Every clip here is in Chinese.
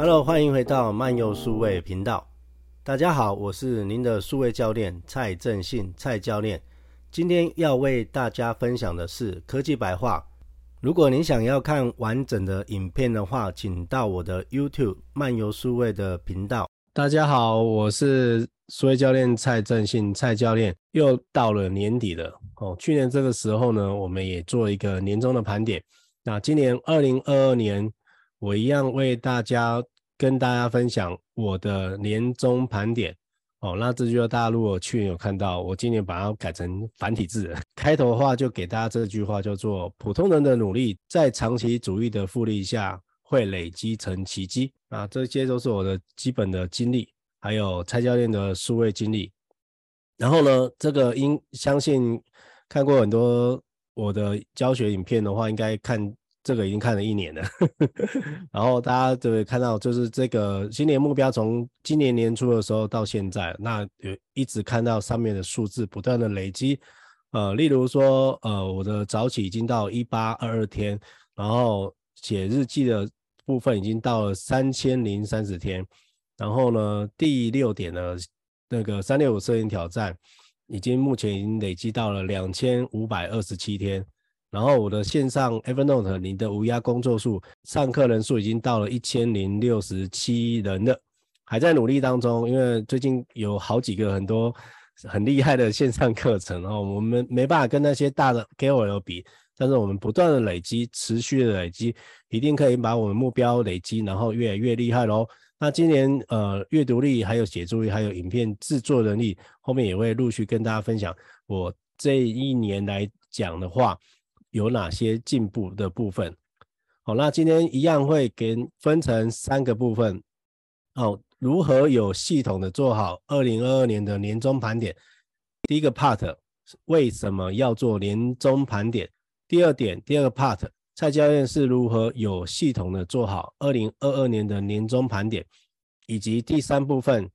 Hello，欢迎回到漫游数位频道。大家好，我是您的数位教练蔡正信，蔡教练。今天要为大家分享的是科技白话。如果您想要看完整的影片的话，请到我的 YouTube 漫游数位的频道。大家好，我是数位教练蔡正信，蔡教练。又到了年底了哦，去年这个时候呢，我们也做一个年终的盘点。那今年二零二二年，我一样为大家跟大家分享我的年终盘点哦。那这句话大家如果去年有看到，我今年把它改成繁体字。开头的话就给大家这句话，叫做“普通人的努力，在长期主义的复利下，会累积成奇迹”。啊，这些都是我的基本的经历，还有蔡教练的数位经历。然后呢，这个应相信看过很多。我的教学影片的话，应该看这个已经看了一年了，然后大家就会看到，就是这个新年目标从今年年初的时候到现在，那有一直看到上面的数字不断的累积，呃，例如说，呃，我的早起已经到一八二二天，然后写日记的部分已经到了三千零三十天，然后呢，第六点呢，那个三六五摄影挑战。已经目前已经累积到了两千五百二十七天，然后我的线上 Evernote 你的无压工作数上课人数已经到了一千零六十七人了，还在努力当中，因为最近有好几个很多很厉害的线上课程哦，我们没办法跟那些大的 KOL 比，但是我们不断的累积，持续的累积，一定可以把我们目标累积，然后越来越厉害喽。那今年呃阅读力还有写作力还有影片制作能力，后面也会陆续跟大家分享。我这一年来讲的话，有哪些进步的部分？好，那今天一样会给分成三个部分。哦，如何有系统的做好二零二二年的年终盘点？第一个 part，为什么要做年终盘点？第二点，第二个 part。蔡教练是如何有系统的做好二零二二年的年终盘点，以及第三部分，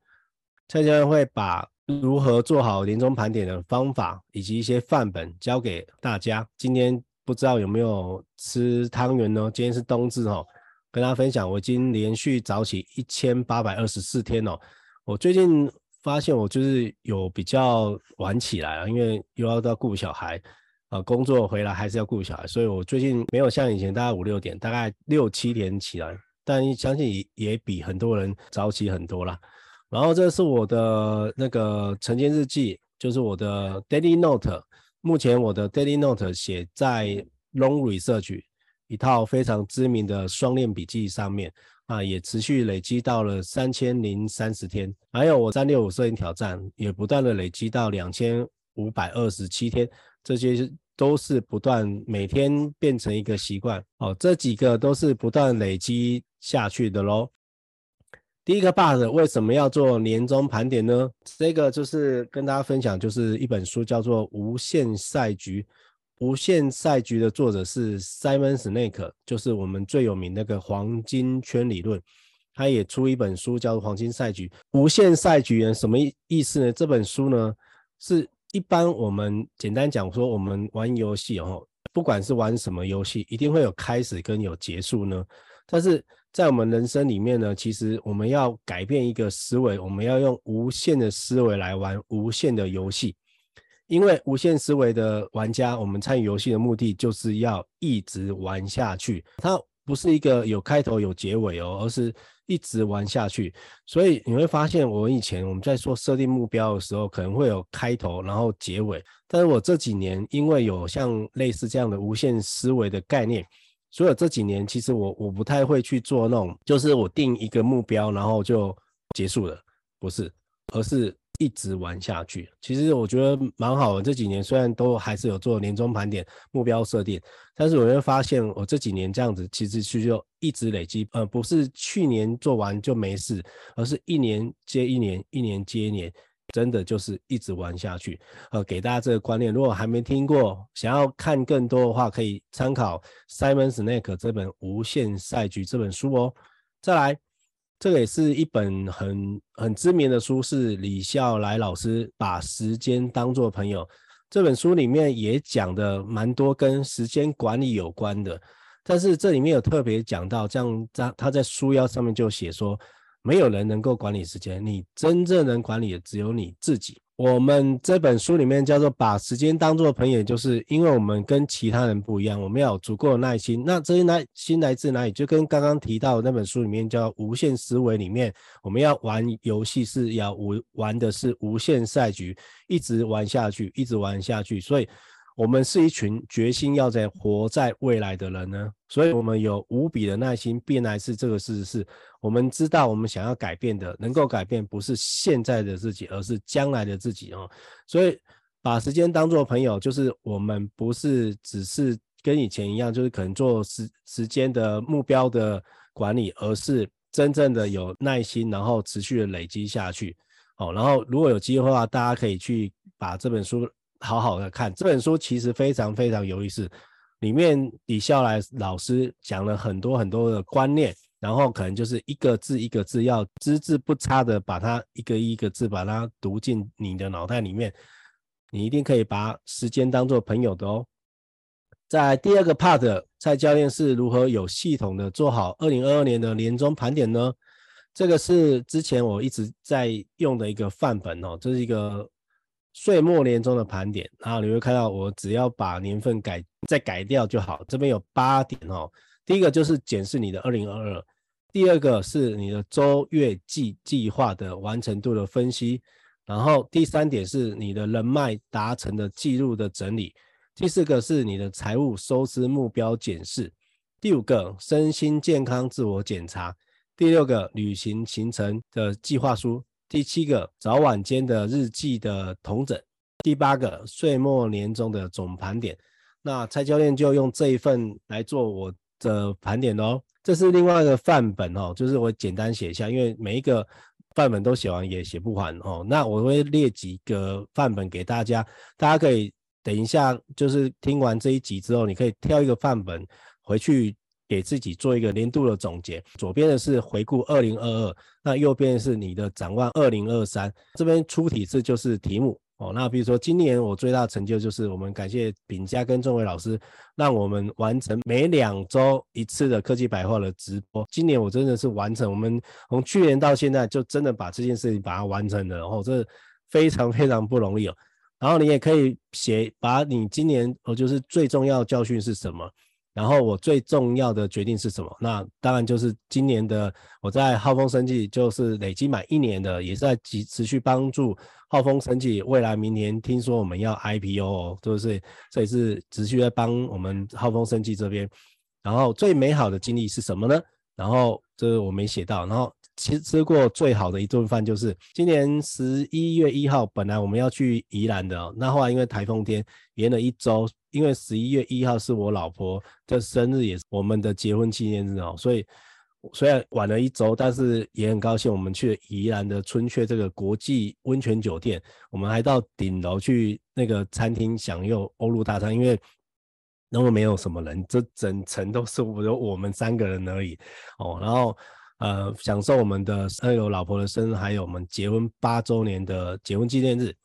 蔡教练会把如何做好年终盘点的方法以及一些范本教给大家。今天不知道有没有吃汤圆呢？今天是冬至哦，跟大家分享，我已经连续早起一千八百二十四天哦。我最近发现我就是有比较晚起来啊，因为又要到顾小孩。呃，工作回来还是要顾小孩，所以我最近没有像以前大概五六点，大概六七点起来，但相信也也比很多人早起很多啦。然后这是我的那个晨间日记，就是我的 Daily Note。目前我的 Daily Note 写在 Long Research 一套非常知名的双链笔记上面啊，也持续累积到了三千零三十天。还有我三六五摄影挑战也不断的累积到两千五百二十七天，这些。都是不断每天变成一个习惯哦，这几个都是不断累积下去的喽。第一个 bug 为什么要做年终盘点呢？这个就是跟大家分享，就是一本书叫做《无限赛局》，《无限赛局》的作者是 Simon Sinek，就是我们最有名那个黄金圈理论。他也出一本书叫做《黄金赛局》。无限赛局呢，什么意意思呢？这本书呢是。一般我们简单讲说，我们玩游戏哦，不管是玩什么游戏，一定会有开始跟有结束呢。但是在我们人生里面呢，其实我们要改变一个思维，我们要用无限的思维来玩无限的游戏。因为无限思维的玩家，我们参与游戏的目的就是要一直玩下去。它不是一个有开头有结尾哦，而是。一直玩下去，所以你会发现，我以前我们在做设定目标的时候，可能会有开头，然后结尾。但是我这几年因为有像类似这样的无限思维的概念，所以这几年其实我我不太会去做那种，就是我定一个目标，然后就结束了，不是，而是。一直玩下去，其实我觉得蛮好的。这几年虽然都还是有做年终盘点、目标设定，但是我会发现，我这几年这样子其实是就一直累积，呃，不是去年做完就没事，而是一年接一年，一年接一年，真的就是一直玩下去。呃，给大家这个观念，如果还没听过，想要看更多的话，可以参考 Simon Sinek 这本《无限赛局》这本书哦。再来。这个也是一本很很知名的书，是李笑来老师把时间当作朋友。这本书里面也讲的蛮多跟时间管理有关的。但是这里面有特别讲到，这样在他在书腰上面就写说，没有人能够管理时间，你真正能管理的只有你自己。我们这本书里面叫做把时间当作朋友，就是因为我们跟其他人不一样，我们要有足够的耐心。那这些耐心来自哪里？就跟刚刚提到那本书里面叫无限思维里面，我们要玩游戏是要无玩的是无限赛局，一直玩下去，一直玩下去。所以。我们是一群决心要在活在未来的人呢，所以我们有无比的耐心。变来是这个事实是，我们知道我们想要改变的，能够改变不是现在的自己，而是将来的自己哦。所以把时间当作朋友，就是我们不是只是跟以前一样，就是可能做时时间的目标的管理，而是真正的有耐心，然后持续的累积下去。哦，然后如果有机会的话，大家可以去把这本书。好好的看这本书，其实非常非常有意思。里面李笑来老师讲了很多很多的观念，然后可能就是一个字一个字，要只字不差的把它一个一个字把它读进你的脑袋里面。你一定可以把时间当做朋友的哦。在第二个 part，蔡教练是如何有系统的做好二零二二年的年终盘点呢？这个是之前我一直在用的一个范本哦，这是一个。岁末年终的盘点，然后你会看到我只要把年份改再改掉就好。这边有八点哦，第一个就是检视你的二零二二，第二个是你的周月季计划的完成度的分析，然后第三点是你的人脉达成的记录的整理，第四个是你的财务收支目标检视，第五个身心健康自我检查，第六个旅行行程的计划书。第七个早晚间的日记的同整，第八个岁末年终的总盘点。那蔡教练就用这一份来做我的盘点哦。这是另外一个范本哦，就是我简单写一下，因为每一个范本都写完也写不完哦。那我会列几个范本给大家，大家可以等一下，就是听完这一集之后，你可以挑一个范本回去。给自己做一个年度的总结，左边的是回顾二零二二，那右边是你的展望二零二三。这边出题字就是题目哦。那比如说今年我最大的成就就是我们感谢炳佳跟仲伟老师，让我们完成每两周一次的科技百货的直播。今年我真的是完成，我们从去年到现在就真的把这件事情把它完成了，然后这非常非常不容易哦。然后你也可以写，把你今年哦就是最重要的教训是什么？然后我最重要的决定是什么？那当然就是今年的我在浩丰生技就是累积满一年的，也是在持持续帮助浩丰生技。未来明年听说我们要 IPO 哦，就是所以是持续在帮我们浩丰生技这边。然后最美好的经历是什么呢？然后这个我没写到。然后其实吃过最好的一顿饭就是今年十一月一号，本来我们要去宜兰的，那后来因为台风天延了一周。因为十一月一号是我老婆的生日，也是我们的结婚纪念日哦，所以虽然晚了一周，但是也很高兴。我们去了宜兰的春雀这个国际温泉酒店，我们还到顶楼去那个餐厅享用欧陆大餐，因为那么没有什么人，这整层都是我有我们三个人而已哦。然后呃，享受我们的还有老婆的生日，还有我们结婚八周年的结婚纪念日。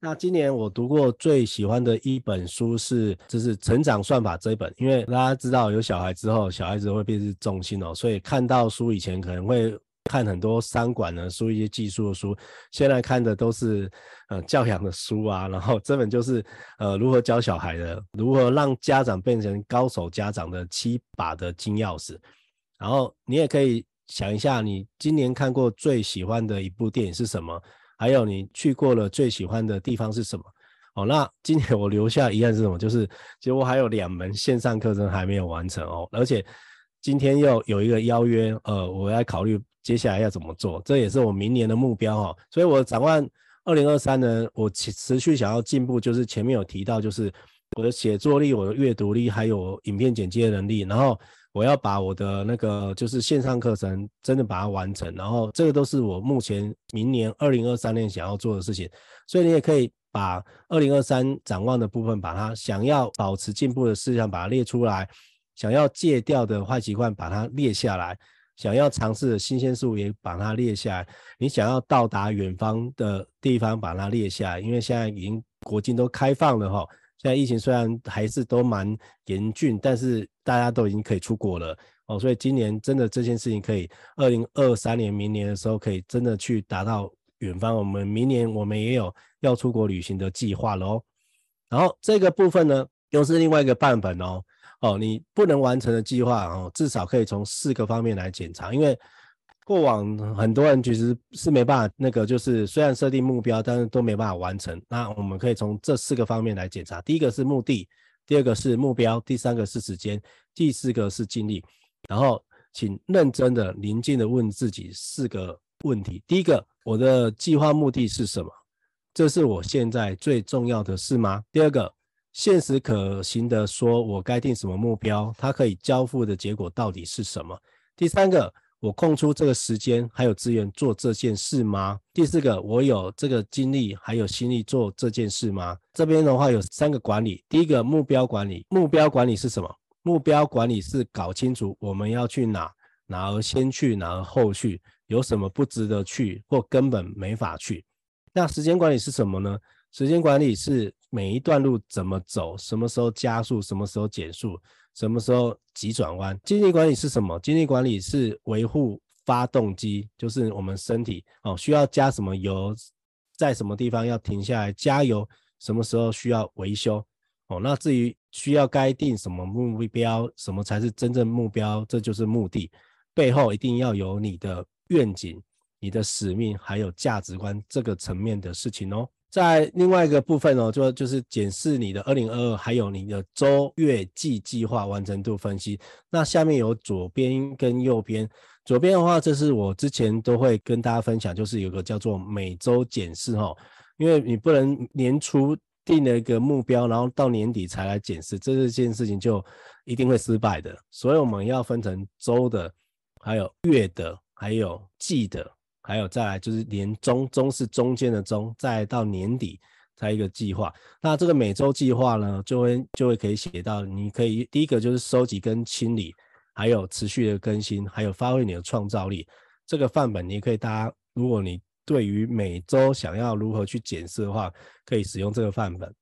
那今年我读过最喜欢的一本书是，就是《成长算法》这一本，因为大家知道有小孩之后，小孩子会变成重心哦，所以看到书以前可能会看很多商管的书，一些技术的书，现在看的都是呃教养的书啊，然后这本就是呃如何教小孩的，如何让家长变成高手家长的七把的金钥匙，然后你也可以想一下，你今年看过最喜欢的一部电影是什么？还有你去过了最喜欢的地方是什么？哦，那今年我留下遗憾是什么？就是其实我还有两门线上课程还没有完成哦，而且今天又有一个邀约，呃，我要考虑接下来要怎么做，这也是我明年的目标哦。所以我展望二零二三呢，我持持续想要进步，就是前面有提到，就是我的写作力、我的阅读力，还有影片剪辑的能力，然后。我要把我的那个就是线上课程真的把它完成，然后这个都是我目前明年二零二三年想要做的事情，所以你也可以把二零二三展望的部分，把它想要保持进步的事项把它列出来，想要戒掉的坏习惯把它列下来，想要尝试的新鲜事物也把它列下来，你想要到达远方的地方把它列下来，因为现在已经国境都开放了哈。现在疫情虽然还是都蛮严峻，但是大家都已经可以出国了哦，所以今年真的这件事情可以，二零二三年明年的时候可以真的去达到远方。我们明年我们也有要出国旅行的计划了哦。然后这个部分呢，又是另外一个范本哦哦，你不能完成的计划哦，至少可以从四个方面来检查，因为过往很多人其实是没办法那个，就是虽然设定目标，但是都没办法完成。那我们可以从这四个方面来检查，第一个是目的。第二个是目标，第三个是时间，第四个是精力。然后，请认真的、宁静的问自己四个问题：第一个，我的计划目的是什么？这是我现在最重要的事吗？第二个，现实可行的说，我该定什么目标？它可以交付的结果到底是什么？第三个。我空出这个时间还有资源做这件事吗？第四个，我有这个精力还有心力做这件事吗？这边的话有三个管理，第一个目标管理，目标管理是什么？目标管理是搞清楚我们要去哪，哪儿先去，哪儿后去，有什么不值得去或根本没法去。那时间管理是什么呢？时间管理是每一段路怎么走，什么时候加速，什么时候减速。什么时候急转弯？精力管理是什么？精力管理是维护发动机，就是我们身体哦，需要加什么油，在什么地方要停下来加油，什么时候需要维修哦。那至于需要该定什么目标，什么才是真正目标，这就是目的。背后一定要有你的愿景、你的使命，还有价值观这个层面的事情哦。在另外一个部分哦，就就是检视你的二零二二，还有你的周、月、季计划完成度分析。那下面有左边跟右边，左边的话，这是我之前都会跟大家分享，就是有个叫做每周检视哈，因为你不能年初定了一个目标，然后到年底才来检视，这件事情就一定会失败的。所以我们要分成周的，还有月的，还有季的。还有再来就是年终，终是中间的终，再到年底才一个计划。那这个每周计划呢，就会就会可以写到，你可以第一个就是收集跟清理，还有持续的更新，还有发挥你的创造力。这个范本你可以大家，如果你对于每周想要如何去检视的话，可以使用这个范本。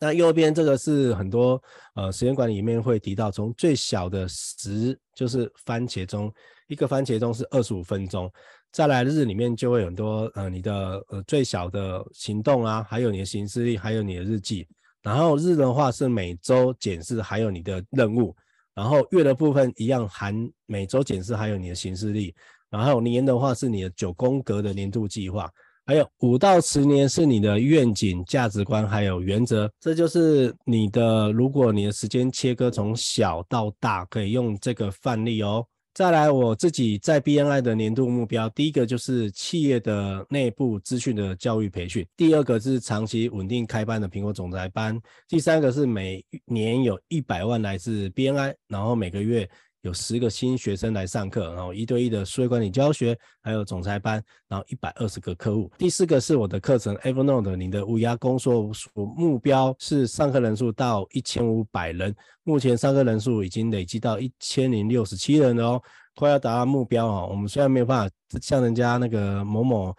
那右边这个是很多呃时间管理里面会提到，从最小的十就是番茄钟，一个番茄钟是二十五分钟。再来日里面就会有很多呃你的呃最小的行动啊，还有你的行事历，还有你的日记。然后日的话是每周检视，还有你的任务。然后月的部分一样含每周检视，还有你的行事历。然后年的话是你的九宫格的年度计划。还有五到十年是你的愿景、价值观还有原则。这就是你的，如果你的时间切割从小到大，可以用这个范例哦。再来，我自己在 BNI 的年度目标，第一个就是企业的内部资讯的教育培训，第二个是长期稳定开办的苹果总裁班，第三个是每年有一百万来自 BNI，然后每个月。有十个新学生来上课，然后一对一的数位管理教学，还有总裁班，然后一百二十个客户。第四个是我的课程 Evernote，你的无涯工作所目标是上课人数到一千五百人，目前上课人数已经累积到一千零六十七人了哦，快要达到目标哦。我们虽然没有办法像人家那个某某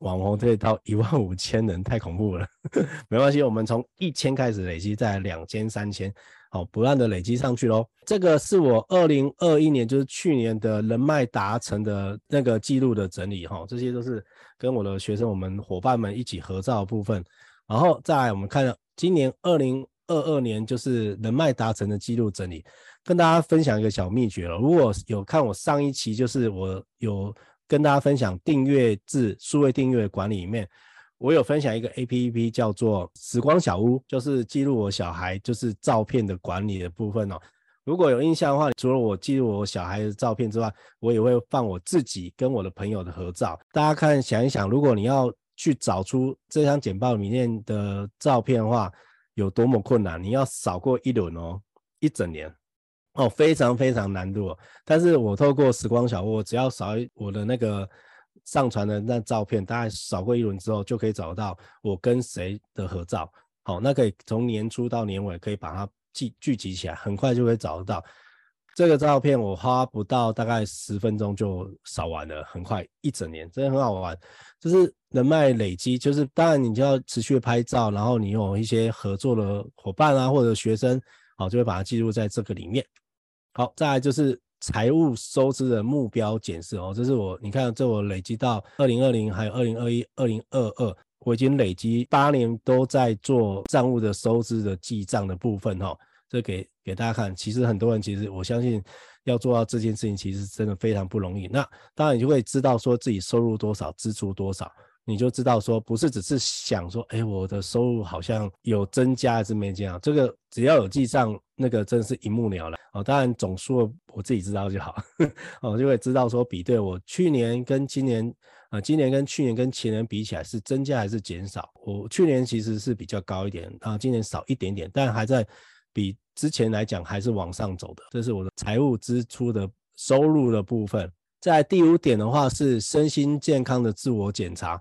网红可以到一万五千人，太恐怖了，没关系，我们从一千开始累积，在两千、三千。好，不断的累积上去喽。这个是我二零二一年，就是去年的人脉达成的那个记录的整理哈。这些都是跟我的学生、我们伙伴们一起合照的部分。然后再来，我们看今年二零二二年，就是人脉达成的记录整理，跟大家分享一个小秘诀了。如果有看我上一期，就是我有跟大家分享订阅制数位订阅管理里面。我有分享一个 APP 叫做时光小屋，就是记录我小孩就是照片的管理的部分哦。如果有印象的话，除了我记录我小孩的照片之外，我也会放我自己跟我的朋友的合照。大家看想一想，如果你要去找出这张简报里面的照片的话，有多么困难？你要扫过一轮哦，一整年哦，非常非常难度哦。但是我透过时光小屋，我只要扫我的那个。上传的那照片，大概扫过一轮之后，就可以找到我跟谁的合照。好，那可以从年初到年尾，可以把它聚聚集起来，很快就可以找得到。这个照片我花不到大概十分钟就扫完了，很快一整年，真的很好玩。就是人脉累积，就是当然你就要持续拍照，然后你有一些合作的伙伴啊或者学生，好，就会把它记录在这个里面。好，再来就是财务收支的目标检视哦，这是我你看这我累积到二零二零还有二零二一、二零二二，我已经累积八年都在做账务的收支的记账的部分哈，这给给大家看。其实很多人其实我相信要做到这件事情，其实真的非常不容易。那当然你就会知道说自己收入多少，支出多少。你就知道说，不是只是想说，哎，我的收入好像有增加还是没增加？这个只要有记账，那个真的是一目了然哦。当然总数我自己知道就好，哦，就会知道说比对我去年跟今年，啊、今年跟去年跟前年比起来是增加还是减少？我去年其实是比较高一点啊，今年少一点点，但还在比之前来讲还是往上走的。这是我的财务支出的收入的部分。在第五点的话是身心健康的自我检查。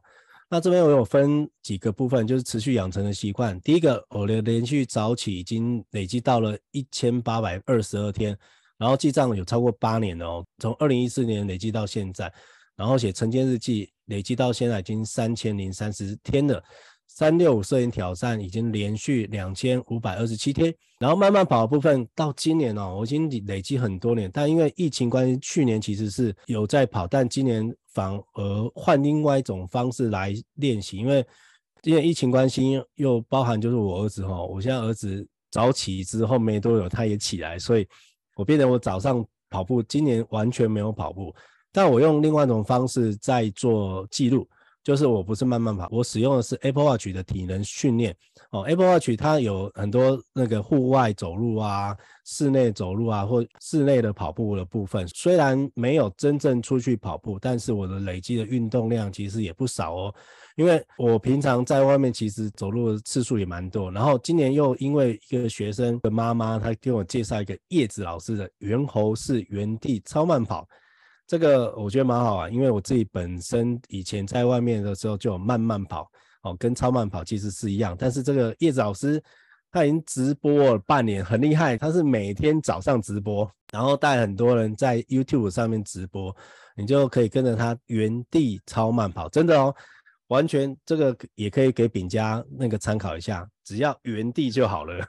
那这边我有分几个部分，就是持续养成的习惯。第一个，我的连续早起已经累积到了一千八百二十二天，然后记账有超过八年哦，从二零一四年累积到现在，然后写晨间日记累积到现在已经三千零三十天了。三六五摄影挑战已经连续两千五百二十七天，然后慢慢跑的部分到今年哦，我已经累积很多年，但因为疫情关系，去年其实是有在跑，但今年反而换另外一种方式来练习，因为因为疫情关系又包含就是我儿子哈，我现在儿子早起之后没多久他也起来，所以我变得我早上跑步，今年完全没有跑步，但我用另外一种方式在做记录。就是我不是慢慢跑，我使用的是 Apple Watch 的体能训练哦。Apple Watch 它有很多那个户外走路啊、室内走路啊，或室内的跑步的部分。虽然没有真正出去跑步，但是我的累积的运动量其实也不少哦。因为我平常在外面其实走路的次数也蛮多，然后今年又因为一个学生的妈妈，她给我介绍一个叶子老师的猿猴式原地超慢跑。这个我觉得蛮好啊，因为我自己本身以前在外面的时候就有慢慢跑，哦，跟超慢跑其实是一样。但是这个叶子老师他已经直播了半年，很厉害。他是每天早上直播，然后带很多人在 YouTube 上面直播，你就可以跟着他原地超慢跑，真的哦，完全这个也可以给饼家那个参考一下，只要原地就好了。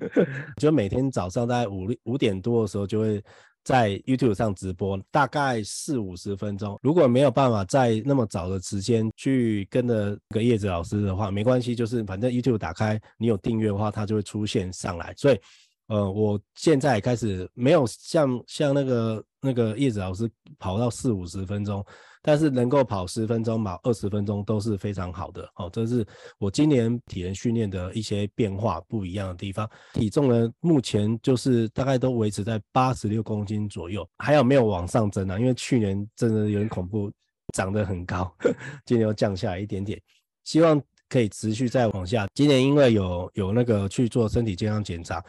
就每天早上大概五五点多的时候就会。在 YouTube 上直播，大概四五十分钟。如果没有办法在那么早的时间去跟着个叶子老师的话，没关系，就是反正 YouTube 打开，你有订阅的话，它就会出现上来。所以，呃，我现在开始没有像像那个那个叶子老师跑到四五十分钟。但是能够跑十分钟、跑二十分钟都是非常好的哦。这是我今年体能训练的一些变化不一样的地方。体重呢，目前就是大概都维持在八十六公斤左右，还有没有往上增啊？因为去年真的有点恐怖，长得很高，今年又降下来一点点，希望可以持续再往下。今年因为有有那个去做身体健康检查，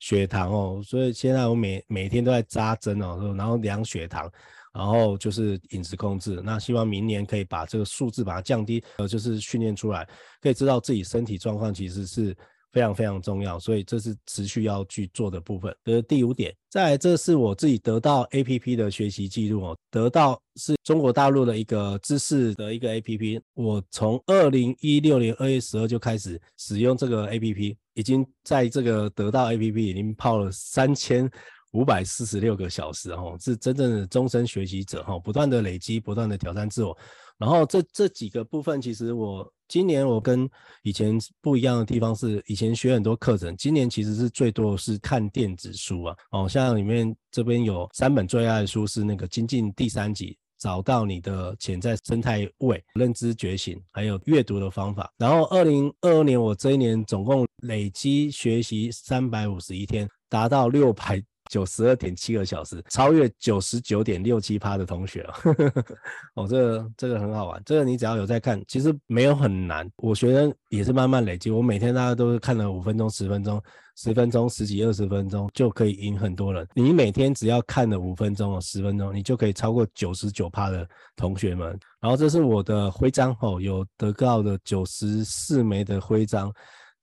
血糖哦，所以现在我每每天都在扎针哦，然后量血糖。然后就是饮食控制，那希望明年可以把这个数字把它降低，呃，就是训练出来，可以知道自己身体状况其实是非常非常重要，所以这是持续要去做的部分。这是第五点。再来，这是我自己得到 APP 的学习记录哦，得到是中国大陆的一个知识的一个 APP，我从二零一六年二月十二就开始使用这个 APP，已经在这个得到 APP 已经泡了三千。五百四十六个小时，哦，是真正的终身学习者，哈，不断的累积，不断的挑战自我。然后这这几个部分，其实我今年我跟以前不一样的地方是，以前学很多课程，今年其实是最多是看电子书啊，哦，像里面这边有三本最爱的书是那个《精进》第三集，找到你的潜在生态位、认知觉醒，还有阅读的方法。然后二零二二年，我这一年总共累积学习三百五十一天，达到六百。九十二点七个小时，超越九十九点六七趴的同学了。哦，这个这个很好玩，这个你只要有在看，其实没有很难。我学生也是慢慢累积，我每天大家都是看了五分钟、十分钟、十分钟、十几、二十分钟，就可以赢很多人。你每天只要看了五分钟哦、十分钟，你就可以超过九十九趴的同学们。然后这是我的徽章哦，有得到的九十四枚的徽章，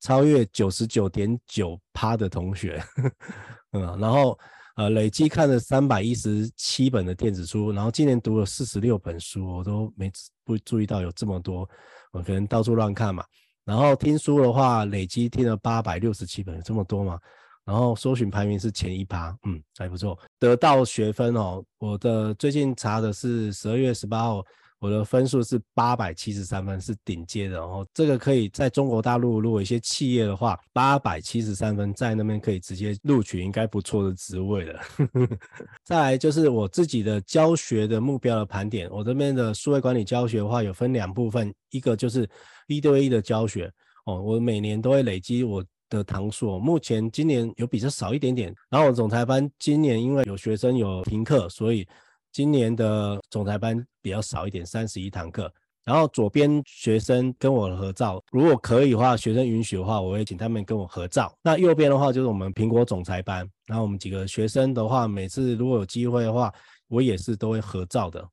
超越九十九点九趴的同学。嗯，然后呃，累计看了三百一十七本的电子书，然后今年读了四十六本书，我都没不注意到有这么多，我可能到处乱看嘛。然后听书的话，累计听了八百六十七本，有这么多嘛？然后搜寻排名是前一趴，嗯，还不错。得到学分哦，我的最近查的是十二月十八号。我的分数是八百七十三分，是顶尖的。然后这个可以在中国大陆，如果一些企业的话，八百七十三分在那边可以直接录取，应该不错的职位了。再来就是我自己的教学的目标的盘点，我这边的数位管理教学的话，有分两部分，一个就是一对一的教学哦，我每年都会累积我的堂数，目前今年有比较少一点点。然后总裁班今年因为有学生有停课，所以。今年的总裁班比较少一点，三十一堂课。然后左边学生跟我合照，如果可以的话，学生允许的话，我会请他们跟我合照。那右边的话就是我们苹果总裁班，然后我们几个学生的话，每次如果有机会的话，我也是都会合照的。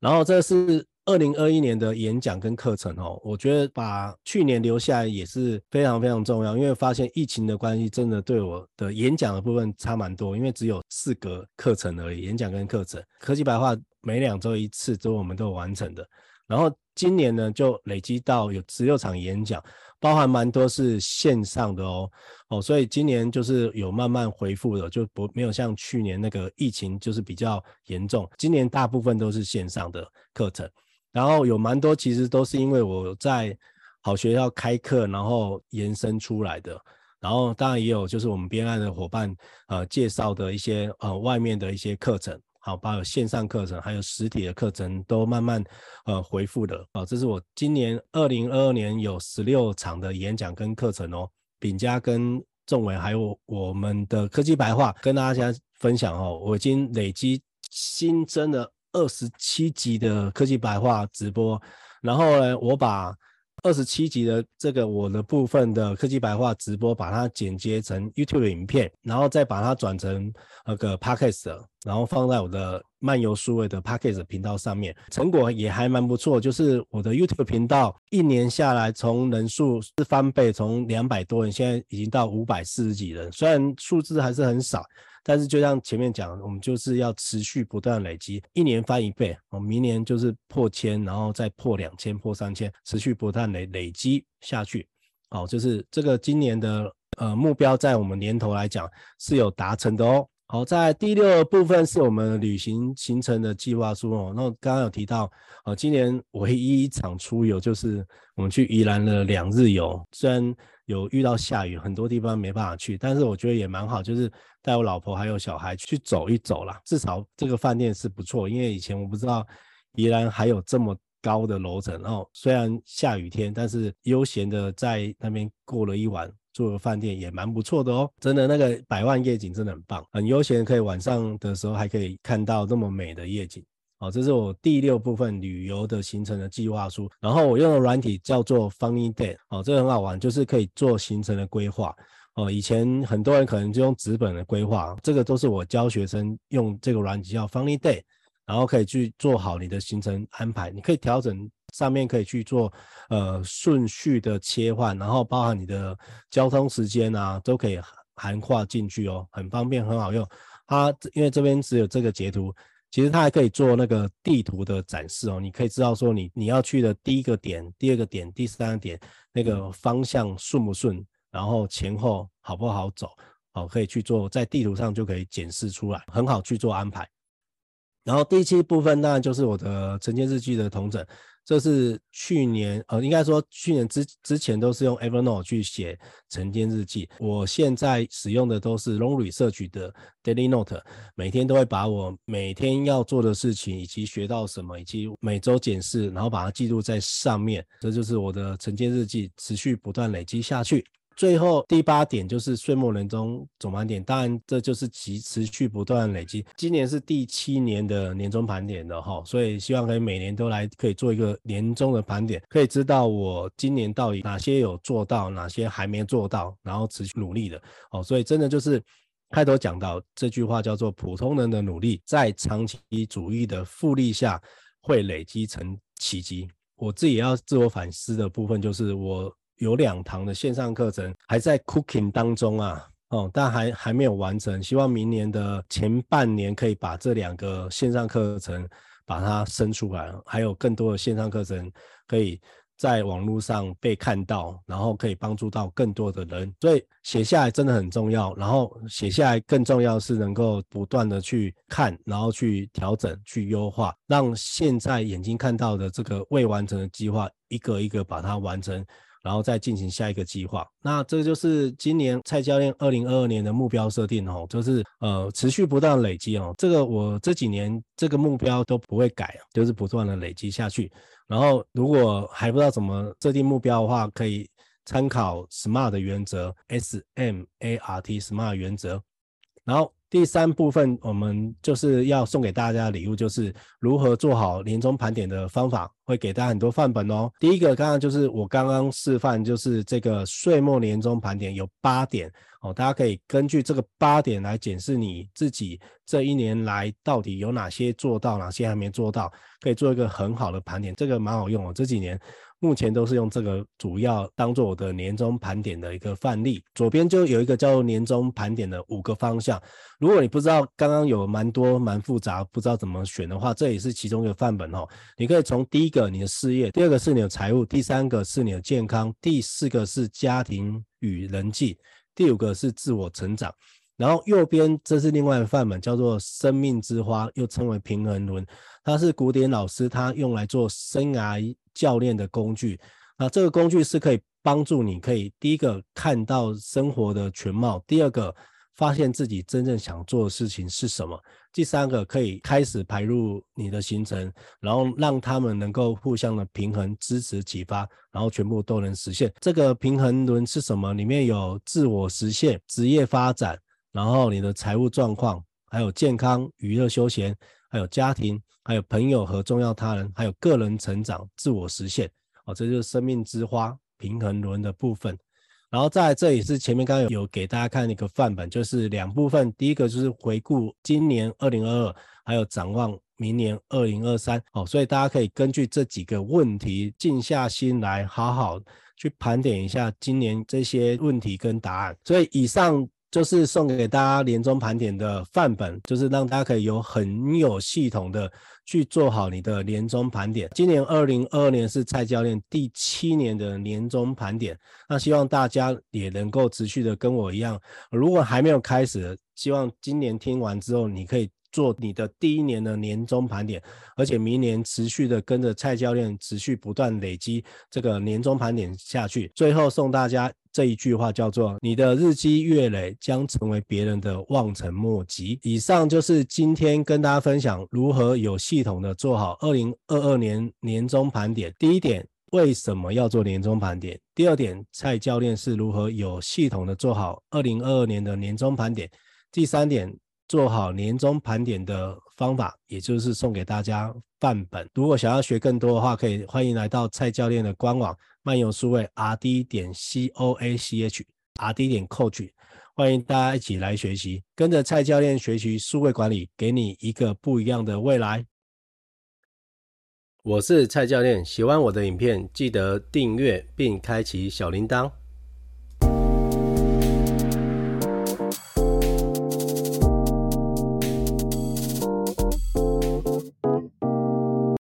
然后这是。二零二一年的演讲跟课程哦，我觉得把去年留下来也是非常非常重要，因为发现疫情的关系，真的对我的演讲的部分差蛮多，因为只有四个课程而已，演讲跟课程，科技白话每两周一次，都我们都有完成的。然后今年呢，就累积到有十六场演讲，包含蛮多是线上的哦哦，所以今年就是有慢慢恢复的，就不没有像去年那个疫情就是比较严重。今年大部分都是线上的课程，然后有蛮多其实都是因为我在好学校开课，然后延伸出来的。然后当然也有就是我们编案的伙伴呃介绍的一些呃外面的一些课程。好，包括线上课程，还有实体的课程都慢慢呃回复的。啊，这是我今年二零二二年有十六场的演讲跟课程哦。炳嘉跟仲伟还有我们的科技白话跟大家分享哦，我已经累积新增了二十七集的科技白话直播，然后呢，我把。二十七集的这个我的部分的科技白话直播，把它剪接成 YouTube 的影片，然后再把它转成那个 Podcast，然后放在我的漫游数位的 Podcast 频道上面，成果也还蛮不错。就是我的 YouTube 频道一年下来，从人数是翻倍，从两百多人现在已经到五百四十几人，虽然数字还是很少。但是就像前面讲，我们就是要持续不断累积，一年翻一倍，哦，明年就是破千，然后再破两千、破三千，持续不断累累积下去，好，就是这个今年的呃目标，在我们年头来讲是有达成的哦。好，在第六部分是我们旅行行程的计划书哦。那刚刚有提到，呃，今年唯一一场出游就是我们去宜兰的两日游，虽然有遇到下雨，很多地方没办法去，但是我觉得也蛮好，就是带我老婆还有小孩去走一走啦。至少这个饭店是不错，因为以前我不知道宜兰还有这么高的楼层。然后虽然下雨天，但是悠闲的在那边过了一晚。住的饭店也蛮不错的哦，真的那个百万夜景真的很棒，很悠闲，可以晚上的时候还可以看到这么美的夜景。好，这是我第六部分旅游的行程的计划书，然后我用的软体叫做 Funny Day，哦，这个很好玩，就是可以做行程的规划。哦，以前很多人可能就用纸本的规划，这个都是我教学生用这个软体叫 Funny Day，然后可以去做好你的行程安排，你可以调整。上面可以去做呃顺序的切换，然后包含你的交通时间啊，都可以涵盖进去哦，很方便，很好用。它因为这边只有这个截图，其实它还可以做那个地图的展示哦，你可以知道说你你要去的第一个点、第二个点、第三个点那个方向顺不顺，然后前后好不好走，哦，可以去做在地图上就可以检视出来，很好去做安排。然后第七部分当然就是我的晨间日记的同整。这是去年，呃，应该说去年之之前都是用 Evernote 去写晨间日记。我现在使用的都是 Long Research 的 Daily Note，每天都会把我每天要做的事情，以及学到什么，以及每周检视，然后把它记录在上面。这就是我的晨间日记，持续不断累积下去。最后第八点就是岁末年终总盘点，当然这就是其持续不断累积。今年是第七年的年终盘点了哈，所以希望可以每年都来可以做一个年终的盘点，可以知道我今年到底哪些有做到，哪些还没做到，然后持续努力的哦。所以真的就是开头讲到这句话叫做普通人的努力在长期主义的复利下会累积成奇迹。我自己要自我反思的部分就是我。有两堂的线上课程还在 cooking 当中啊，哦，但还还没有完成。希望明年的前半年可以把这两个线上课程把它生出来，还有更多的线上课程可以在网络上被看到，然后可以帮助到更多的人。所以写下来真的很重要。然后写下来更重要是能够不断的去看，然后去调整、去优化，让现在眼睛看到的这个未完成的计划，一个一个把它完成。然后再进行下一个计划，那这就是今年蔡教练二零二二年的目标设定哦，就是呃持续不断累积哦，这个我这几年这个目标都不会改，就是不断的累积下去。然后如果还不知道怎么设定目标的话，可以参考 SMART 的原则，S M A R T SMART 原则，然后。第三部分，我们就是要送给大家的礼物，就是如何做好年终盘点的方法，会给大家很多范本哦。第一个，刚刚就是我刚刚示范，就是这个岁末年终盘点有八点哦，大家可以根据这个八点来检视你自己这一年来到底有哪些做到，哪些还没做到，可以做一个很好的盘点，这个蛮好用哦，这几年。目前都是用这个主要当做我的年终盘点的一个范例。左边就有一个叫做年终盘点的五个方向。如果你不知道刚刚有蛮多蛮复杂，不知道怎么选的话，这也是其中一个范本哦。你可以从第一个你的事业，第二个是你的财务，第三个是你的健康，第四个是家庭与人际，第五个是自我成长。然后右边这是另外一个范本，叫做生命之花，又称为平衡轮。它是古典老师他用来做生涯教练的工具，那这个工具是可以帮助你，可以第一个看到生活的全貌，第二个发现自己真正想做的事情是什么，第三个可以开始排入你的行程，然后让他们能够互相的平衡、支持、启发，然后全部都能实现。这个平衡轮是什么？里面有自我实现、职业发展，然后你的财务状况，还有健康、娱乐休闲，还有家庭。还有朋友和重要他人，还有个人成长、自我实现，哦，这就是生命之花平衡轮的部分。然后在这里是前面刚刚有给大家看一个范本，就是两部分，第一个就是回顾今年二零二二，还有展望明年二零二三，哦，所以大家可以根据这几个问题，静下心来，好好去盘点一下今年这些问题跟答案。所以以上。就是送给大家年终盘点的范本，就是让大家可以有很有系统的去做好你的年终盘点。今年二零二二年是蔡教练第七年的年终盘点，那希望大家也能够持续的跟我一样，如果还没有开始，希望今年听完之后，你可以做你的第一年的年终盘点，而且明年持续的跟着蔡教练持续不断累积这个年终盘点下去。最后送大家。这一句话叫做：“你的日积月累将成为别人的望尘莫及。”以上就是今天跟大家分享如何有系统的做好二零二二年年终盘点。第一点，为什么要做年终盘点？第二点，蔡教练是如何有系统的做好二零二二年的年终盘点？第三点，做好年终盘点的方法，也就是送给大家范本。如果想要学更多的话，可以欢迎来到蔡教练的官网。漫游数位 R D 点 C O A C H R D 点 Coach，欢迎大家一起来学习，跟着蔡教练学习数位管理，给你一个不一样的未来。我是蔡教练，喜欢我的影片，记得订阅并开启小铃铛。